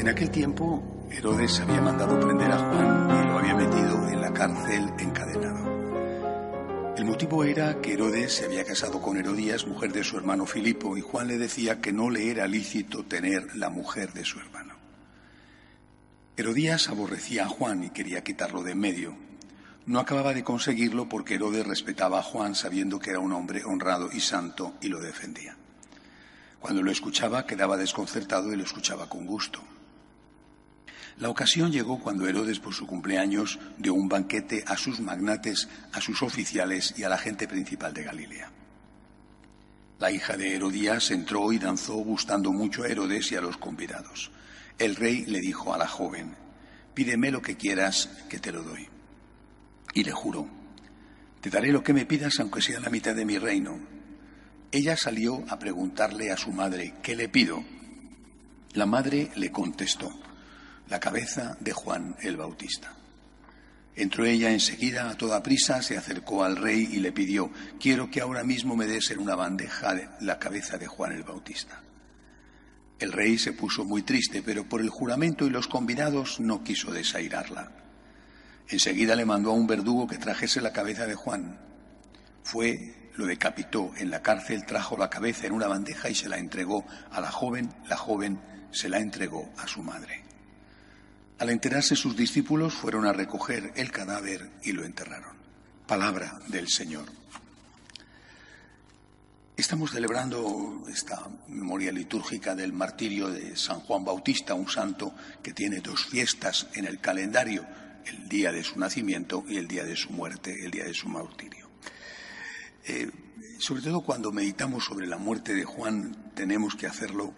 En aquel tiempo, Herodes había mandado prender a Juan y lo había metido en la cárcel encadenado. El motivo era que Herodes se había casado con Herodías, mujer de su hermano Filipo, y Juan le decía que no le era lícito tener la mujer de su hermano. Herodías aborrecía a Juan y quería quitarlo de en medio. No acababa de conseguirlo porque Herodes respetaba a Juan sabiendo que era un hombre honrado y santo y lo defendía. Cuando lo escuchaba quedaba desconcertado y lo escuchaba con gusto. La ocasión llegó cuando Herodes, por su cumpleaños, dio un banquete a sus magnates, a sus oficiales y a la gente principal de Galilea. La hija de Herodías entró y danzó gustando mucho a Herodes y a los convidados. El rey le dijo a la joven, pídeme lo que quieras, que te lo doy. Y le juró, te daré lo que me pidas aunque sea la mitad de mi reino. Ella salió a preguntarle a su madre, ¿qué le pido? La madre le contestó, la cabeza de Juan el Bautista. Entró ella enseguida a toda prisa, se acercó al rey y le pidió, quiero que ahora mismo me des en una bandeja la cabeza de Juan el Bautista. El rey se puso muy triste, pero por el juramento y los convidados no quiso desairarla. Enseguida le mandó a un verdugo que trajese la cabeza de Juan. Fue, lo decapitó en la cárcel, trajo la cabeza en una bandeja y se la entregó a la joven, la joven se la entregó a su madre. Al enterarse sus discípulos fueron a recoger el cadáver y lo enterraron. Palabra del Señor. Estamos celebrando esta memoria litúrgica del martirio de San Juan Bautista, un santo que tiene dos fiestas en el calendario, el día de su nacimiento y el día de su muerte, el día de su martirio. Eh, sobre todo cuando meditamos sobre la muerte de Juan, tenemos que hacerlo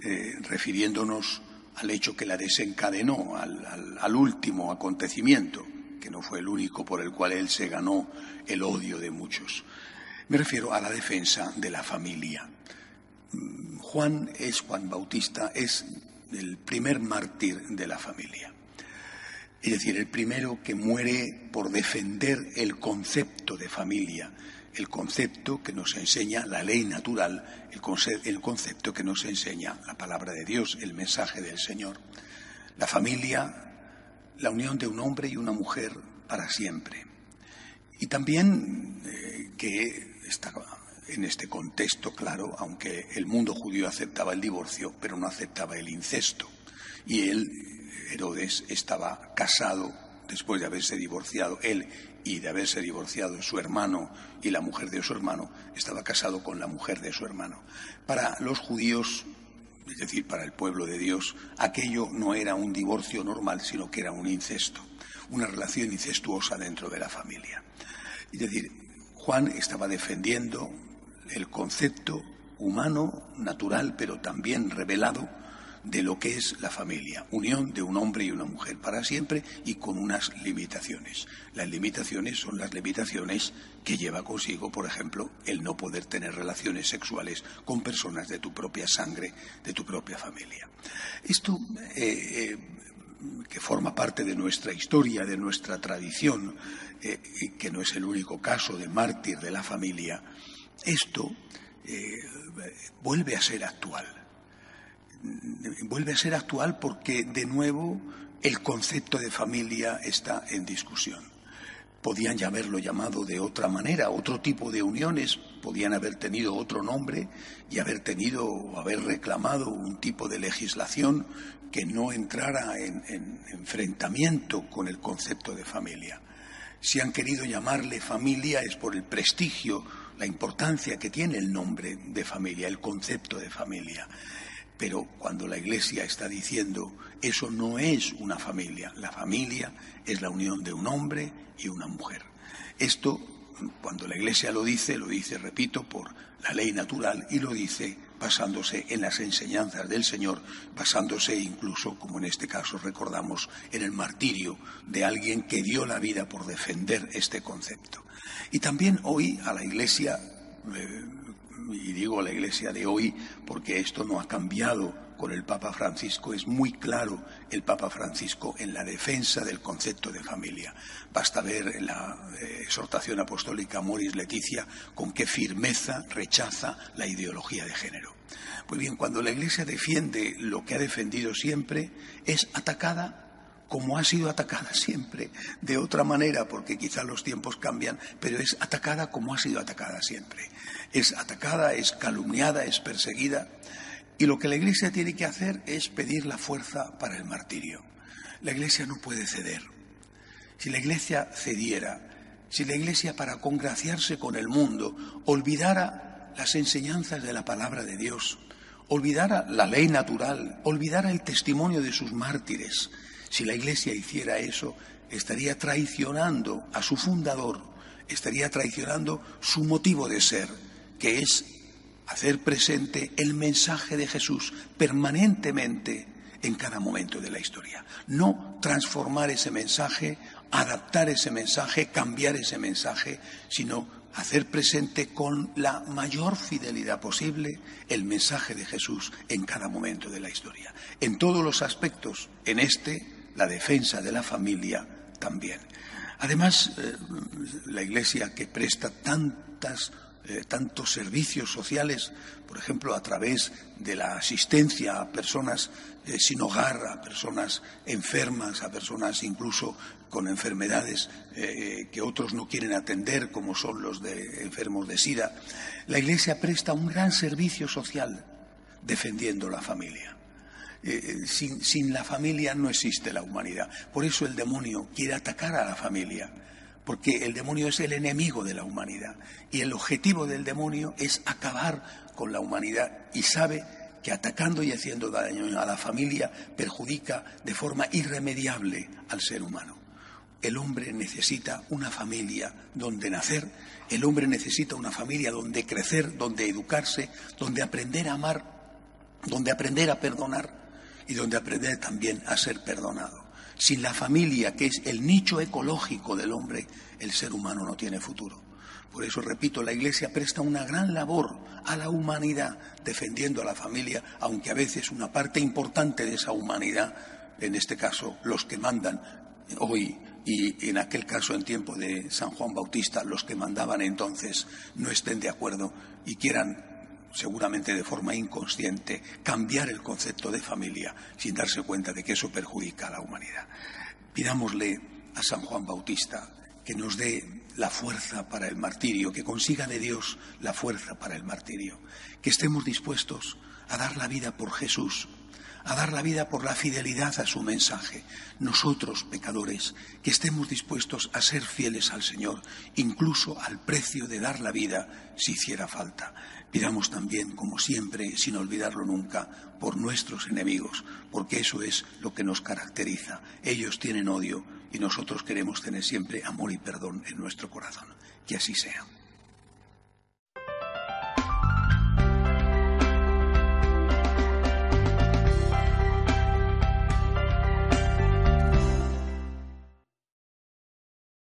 eh, refiriéndonos al hecho que la desencadenó, al, último acontecimiento, que no fue el único por el cual él se ganó el odio de muchos. Me refiero a la defensa de la familia. Mm, Juan es Juan Bautista, es el primer mártir de la familia. Es decir, el primero que muere por defender el concepto de familia, el concepto que nos enseña la ley natural, el, concepto que nos enseña la palabra de Dios, el mensaje del Señor. La familia, la unión de un hombre y una mujer para siempre. Y también eh, que estaba en este contexto, claro, aunque el mundo judío aceptaba el divorcio, pero no aceptaba el incesto. Y él, Herodes, estaba casado después de haberse divorciado él y de haberse divorciado su hermano y la mujer de su hermano, estaba casado con la mujer de su hermano. Para los judíos, es decir, para el pueblo de Dios, aquello no era un divorcio normal, sino que era un incesto, una relación incestuosa dentro de la familia. Es decir, Juan estaba defendiendo el concepto humano, natural, pero también revelado de lo que es la familia, unión de un hombre y una mujer para siempre y con unas limitaciones. Las limitaciones son las limitaciones que lleva consigo, por ejemplo, el no poder tener relaciones sexuales con personas de tu propia sangre, de tu propia familia. Esto eh, eh, que forma parte de nuestra historia, de nuestra tradición, eh, que no es el único caso de mártir de la familia, esto vuelve a ser actual vuelve a ser actual porque, de nuevo, el concepto de familia está en discusión. Podían ya haberlo llamado de otra manera, otro tipo de uniones, podían haber tenido otro nombre y haber tenido o haber reclamado un tipo de legislación que no entrara en, en enfrentamiento con el concepto de familia. Si han querido llamarle familia es por el prestigio, la importancia que tiene el nombre de familia, el concepto de familia. Pero cuando la Iglesia está diciendo eso no es una familia, la familia es la unión de un hombre y una mujer. Esto, cuando la Iglesia lo dice, lo dice, repito, por la ley natural y lo dice basándose en las enseñanzas del Señor, basándose incluso, como en este caso recordamos, en el martirio de alguien que dio la vida por defender este concepto. Y también hoy a la Iglesia eh, y digo la Iglesia de hoy porque esto no ha cambiado con el Papa Francisco, es muy claro el Papa Francisco en la defensa del concepto de familia. Basta ver la eh, exhortación apostólica Moris Leticia con qué firmeza rechaza la ideología de género. Pues bien, cuando la Iglesia defiende lo que ha defendido siempre, es atacada como ha sido atacada siempre, de otra manera, porque quizás los tiempos cambian, pero es atacada como ha sido atacada siempre. Es atacada, es calumniada, es perseguida. Y lo que la Iglesia tiene que hacer es pedir la fuerza para el martirio. La Iglesia no puede ceder. Si la Iglesia cediera, si la Iglesia para congraciarse con el mundo olvidara las enseñanzas de la palabra de Dios, olvidara la ley natural, olvidara el testimonio de sus mártires, si la Iglesia hiciera eso, estaría traicionando a su fundador, estaría traicionando su motivo de ser, que es hacer presente el mensaje de Jesús permanentemente en cada momento de la historia. No transformar ese mensaje, adaptar ese mensaje, cambiar ese mensaje, sino hacer presente con la mayor fidelidad posible el mensaje de Jesús en cada momento de la historia. En todos los aspectos, en este, la defensa de la familia también. Además, eh, la Iglesia que presta tantas eh, tantos servicios sociales, por ejemplo, a través de la asistencia a personas eh, sin hogar, a personas enfermas, a personas incluso con enfermedades que otros no quieren atender, como son los de enfermos de SIDA. La Iglesia presta un gran servicio social defendiendo la familia. Eh, sin, la familia no existe la humanidad. Por eso el demonio quiere atacar a la familia, porque el demonio es el enemigo de la humanidad. Y el objetivo del demonio es acabar con la humanidad y sabe que atacando y haciendo daño a la familia perjudica de forma irremediable al ser humano. El hombre necesita una familia donde nacer, el hombre necesita una familia donde crecer, donde educarse, donde aprender a amar, donde aprender a perdonar y donde aprender también a ser perdonado. Sin la familia, que es el nicho ecológico del hombre, el ser humano no tiene futuro. Por eso, repito, la Iglesia presta una gran labor a la humanidad defendiendo a la familia, aunque a veces una parte importante de esa humanidad, en este caso los que mandan hoy y en aquel caso en tiempo de San Juan Bautista, los que mandaban entonces no estén de acuerdo y quieran seguramente de forma inconsciente, cambiar el concepto de familia sin darse cuenta de que eso perjudica a la humanidad. Pidámosle a San Juan Bautista que nos dé la fuerza para el martirio, que consiga de Dios la fuerza para el martirio, que estemos dispuestos a dar la vida por Jesús, a dar la vida por la fidelidad a su mensaje. Nosotros, pecadores, que estemos dispuestos a ser fieles al Señor, incluso al precio de dar la vida si hiciera falta. Pidamos también, como siempre, sin olvidarlo nunca, por nuestros enemigos, porque eso es lo que nos caracteriza. Ellos tienen odio y nosotros queremos tener siempre amor y perdón en nuestro corazón. Que así sea.